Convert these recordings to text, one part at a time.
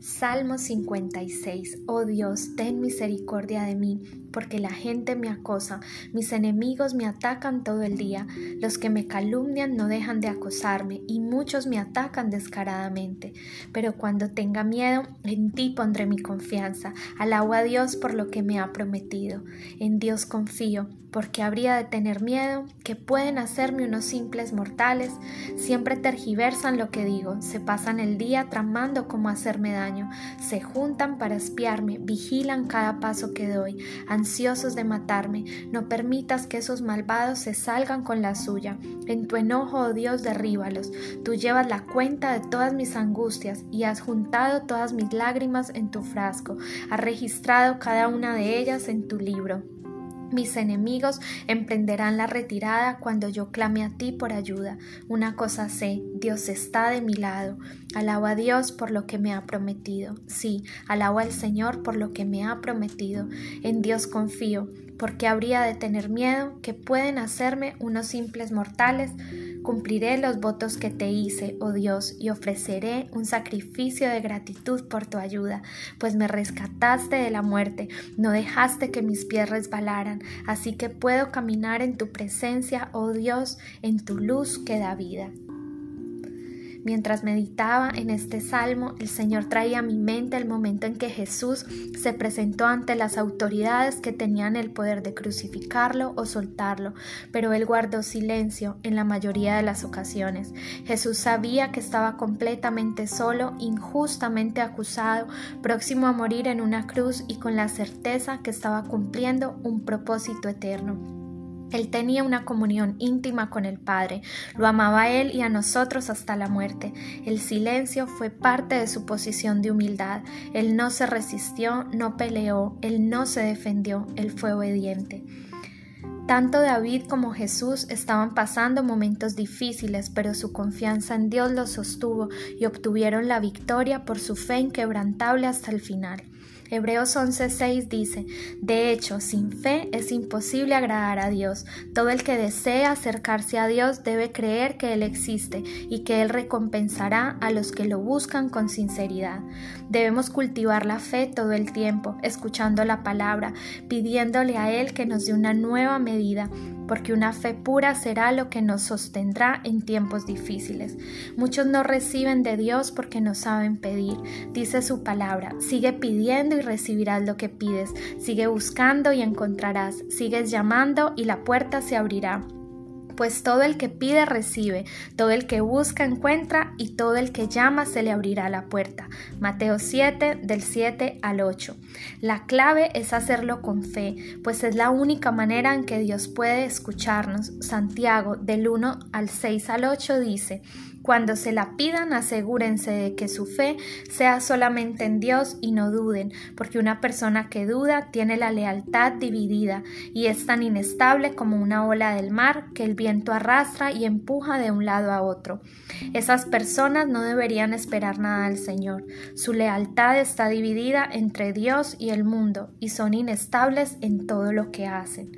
Salmo 56. Oh Dios, ten misericordia de mí, porque la gente me acosa, mis enemigos me atacan todo el día, los que me calumnian no dejan de acosarme, y muchos me atacan descaradamente. Pero cuando tenga miedo, en ti pondré mi confianza. Alabo a Dios por lo que me ha prometido. En Dios confío, porque habría de tener miedo, que pueden hacerme unos simples mortales, siempre tergiversan lo que digo, se pasan el día tramando cómo hacerme daño se juntan para espiarme, vigilan cada paso que doy, ansiosos de matarme. No permitas que esos malvados se salgan con la En tu enojo, oh Dios, derríbalos. Tú llevas la cuenta de todas mis angustias y has juntado todas mis lágrimas en tu frasco. Has registrado cada una de ellas en tu libro. Mis enemigos emprenderán la retirada cuando yo clame a ti por ayuda. Una cosa sé, Dios está de mi lado. Alabo a Dios por lo que me ha prometido. Sí, alabo al Señor por lo que me ha prometido. En Dios confío, porque habría de tener miedo que pueden hacerme unos simples mortales Cumpliré los votos que te hice, oh Dios, y ofreceré un sacrificio de gratitud por tu ayuda, pues me rescataste de la muerte, no dejaste que mis pies resbalaran, así que puedo caminar en tu presencia, oh Dios, en tu luz que da vida. Mientras meditaba en este salmo, el Señor traía a mi mente el momento en que Jesús se presentó ante las autoridades que tenían el poder de crucificarlo o soltarlo, pero él guardó silencio en la mayoría de las ocasiones. Jesús sabía que estaba completamente solo, injustamente acusado, próximo a morir en una cruz y con la certeza que estaba cumpliendo un propósito eterno. Él tenía una comunión íntima con el Padre, lo amaba a Él y a nosotros hasta la muerte. El silencio fue parte de su posición de humildad. Él no se resistió, no peleó, Él no se defendió, Él fue obediente. Tanto David como Jesús estaban pasando momentos difíciles, pero su confianza en Dios los sostuvo y obtuvieron la victoria por su fe inquebrantable hasta el final. Hebreos 11:6 dice, De hecho, sin fe es imposible agradar a Dios. Todo el que desea acercarse a Dios debe creer que Él existe y que Él recompensará a los que lo buscan con sinceridad. Debemos cultivar la fe todo el tiempo, escuchando la palabra, pidiéndole a Él que nos dé una nueva medida porque una fe pura será lo que nos sostendrá en tiempos difíciles. Muchos no reciben de Dios porque no saben pedir. Dice su palabra, sigue pidiendo y recibirás lo que pides, sigue buscando y encontrarás, sigues llamando y la puerta se abrirá pues todo el que pide recibe, todo el que busca encuentra y todo el que llama se le abrirá la puerta. Mateo 7 del 7 al 8. La clave es hacerlo con fe, pues es la única manera en que Dios puede escucharnos. Santiago del 1 al 6 al 8 dice, cuando se la pidan, asegúrense de que su fe sea solamente en Dios y no duden, porque una persona que duda tiene la lealtad dividida y es tan inestable como una ola del mar que el viento arrastra y empuja de un lado a otro. Esas personas no deberían esperar nada del Señor. Su lealtad está dividida entre Dios y el mundo y son inestables en todo lo que hacen.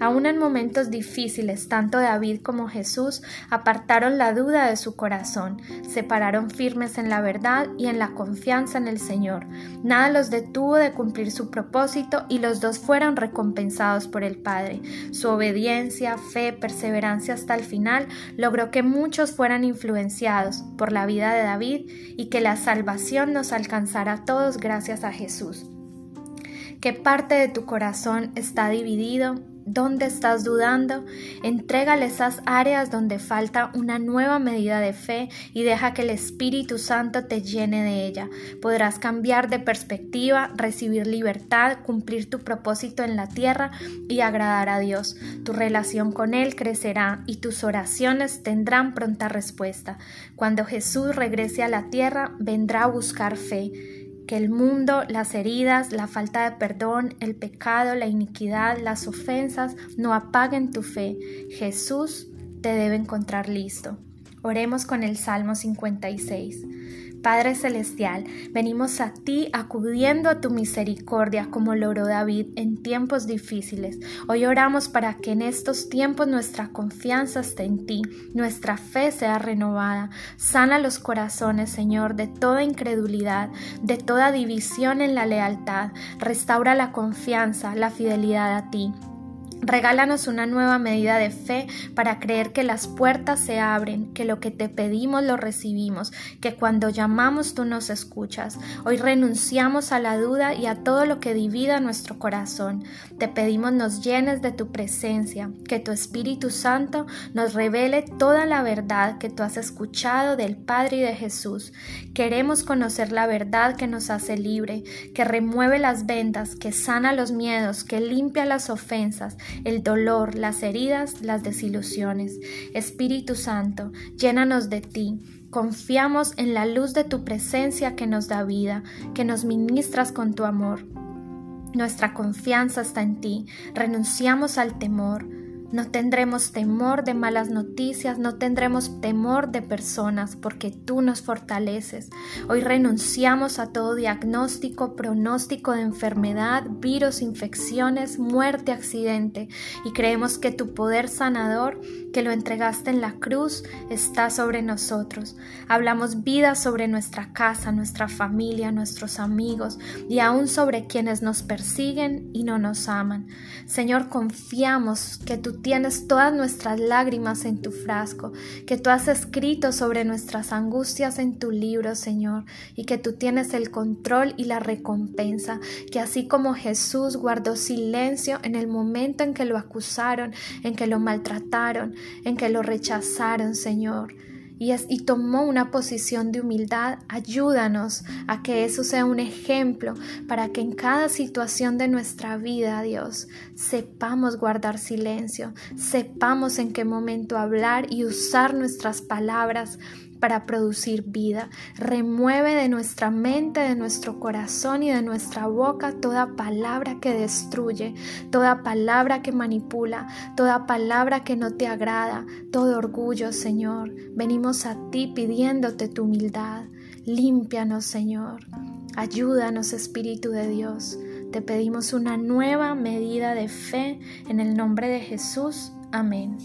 Aún en momentos difíciles, tanto David como Jesús apartaron la duda de su corazón, se pararon firmes en la verdad y en la confianza en el Señor. Nada los detuvo de cumplir su propósito y los dos fueron recompensados por el Padre. Su obediencia, fe, perseverancia hasta el final logró que muchos fueran influenciados por la vida de David y que la salvación nos alcanzara a todos gracias a Jesús. ¿Qué parte de tu corazón está dividido? ¿Dónde estás dudando? Entrégale esas áreas donde falta una nueva medida de fe y deja que el Espíritu Santo te llene de ella. Podrás cambiar de perspectiva, recibir libertad, cumplir tu propósito en la tierra y agradar a Dios. Tu relación con Él crecerá y tus oraciones tendrán pronta respuesta. Cuando Jesús regrese a la tierra, vendrá a buscar fe que el mundo, las heridas, la falta de perdón, el pecado, la iniquidad, las ofensas no apaguen tu fe. Jesús te debe encontrar listo. Oremos con el Salmo 56. Padre Celestial, venimos a ti acudiendo a tu misericordia como logró David en tiempos difíciles. Hoy oramos para que en estos tiempos nuestra confianza esté en ti, nuestra fe sea renovada. Sana los corazones, Señor, de toda incredulidad, de toda división en la lealtad. Restaura la confianza, la fidelidad a ti. Regálanos una nueva medida de fe para creer que las puertas se abren, que lo que te pedimos lo recibimos, que cuando llamamos tú nos escuchas. Hoy renunciamos a la duda y a todo lo que divida nuestro corazón. Te pedimos nos llenes de tu presencia, que tu Espíritu Santo nos revele toda la verdad que tú has escuchado del Padre y de Jesús. Queremos conocer la verdad que nos hace libre, que remueve las vendas, que sana los miedos, que limpia las ofensas el dolor, las heridas, las desilusiones. Espíritu Santo, llénanos de ti. Confiamos en la luz de tu presencia que nos da vida, que nos ministras con tu amor. Nuestra confianza está en ti. Renunciamos al temor. No tendremos temor de malas noticias, no tendremos temor de personas, porque tú nos fortaleces. Hoy renunciamos a todo diagnóstico, pronóstico de enfermedad, virus, infecciones, muerte, accidente, y creemos que tu poder sanador, que lo entregaste en la cruz, está sobre nosotros. Hablamos vida sobre nuestra casa, nuestra familia, nuestros amigos, y aún sobre quienes nos persiguen y no nos aman. Señor, confiamos que tú tienes todas nuestras lágrimas en tu frasco, que tú has escrito sobre nuestras angustias en tu libro, Señor, y que tú tienes el control y la recompensa, que así como Jesús guardó silencio en el momento en que lo acusaron, en que lo maltrataron, en que lo rechazaron, Señor, y, tomó una posición de humildad, ayúdanos a que eso sea un ejemplo para que en cada situación de nuestra vida, Dios, sepamos guardar silencio, sepamos en qué momento hablar y usar nuestras palabras para producir vida. Remueve de nuestra mente, de nuestro corazón y de nuestra boca toda palabra que destruye, toda palabra que manipula, toda palabra que no te agrada, todo orgullo, Señor. Venimos a ti pidiéndote tu humildad. Límpianos, Señor. Ayúdanos, Espíritu de Dios. Te pedimos una nueva medida de fe en el nombre de Jesús. Amén.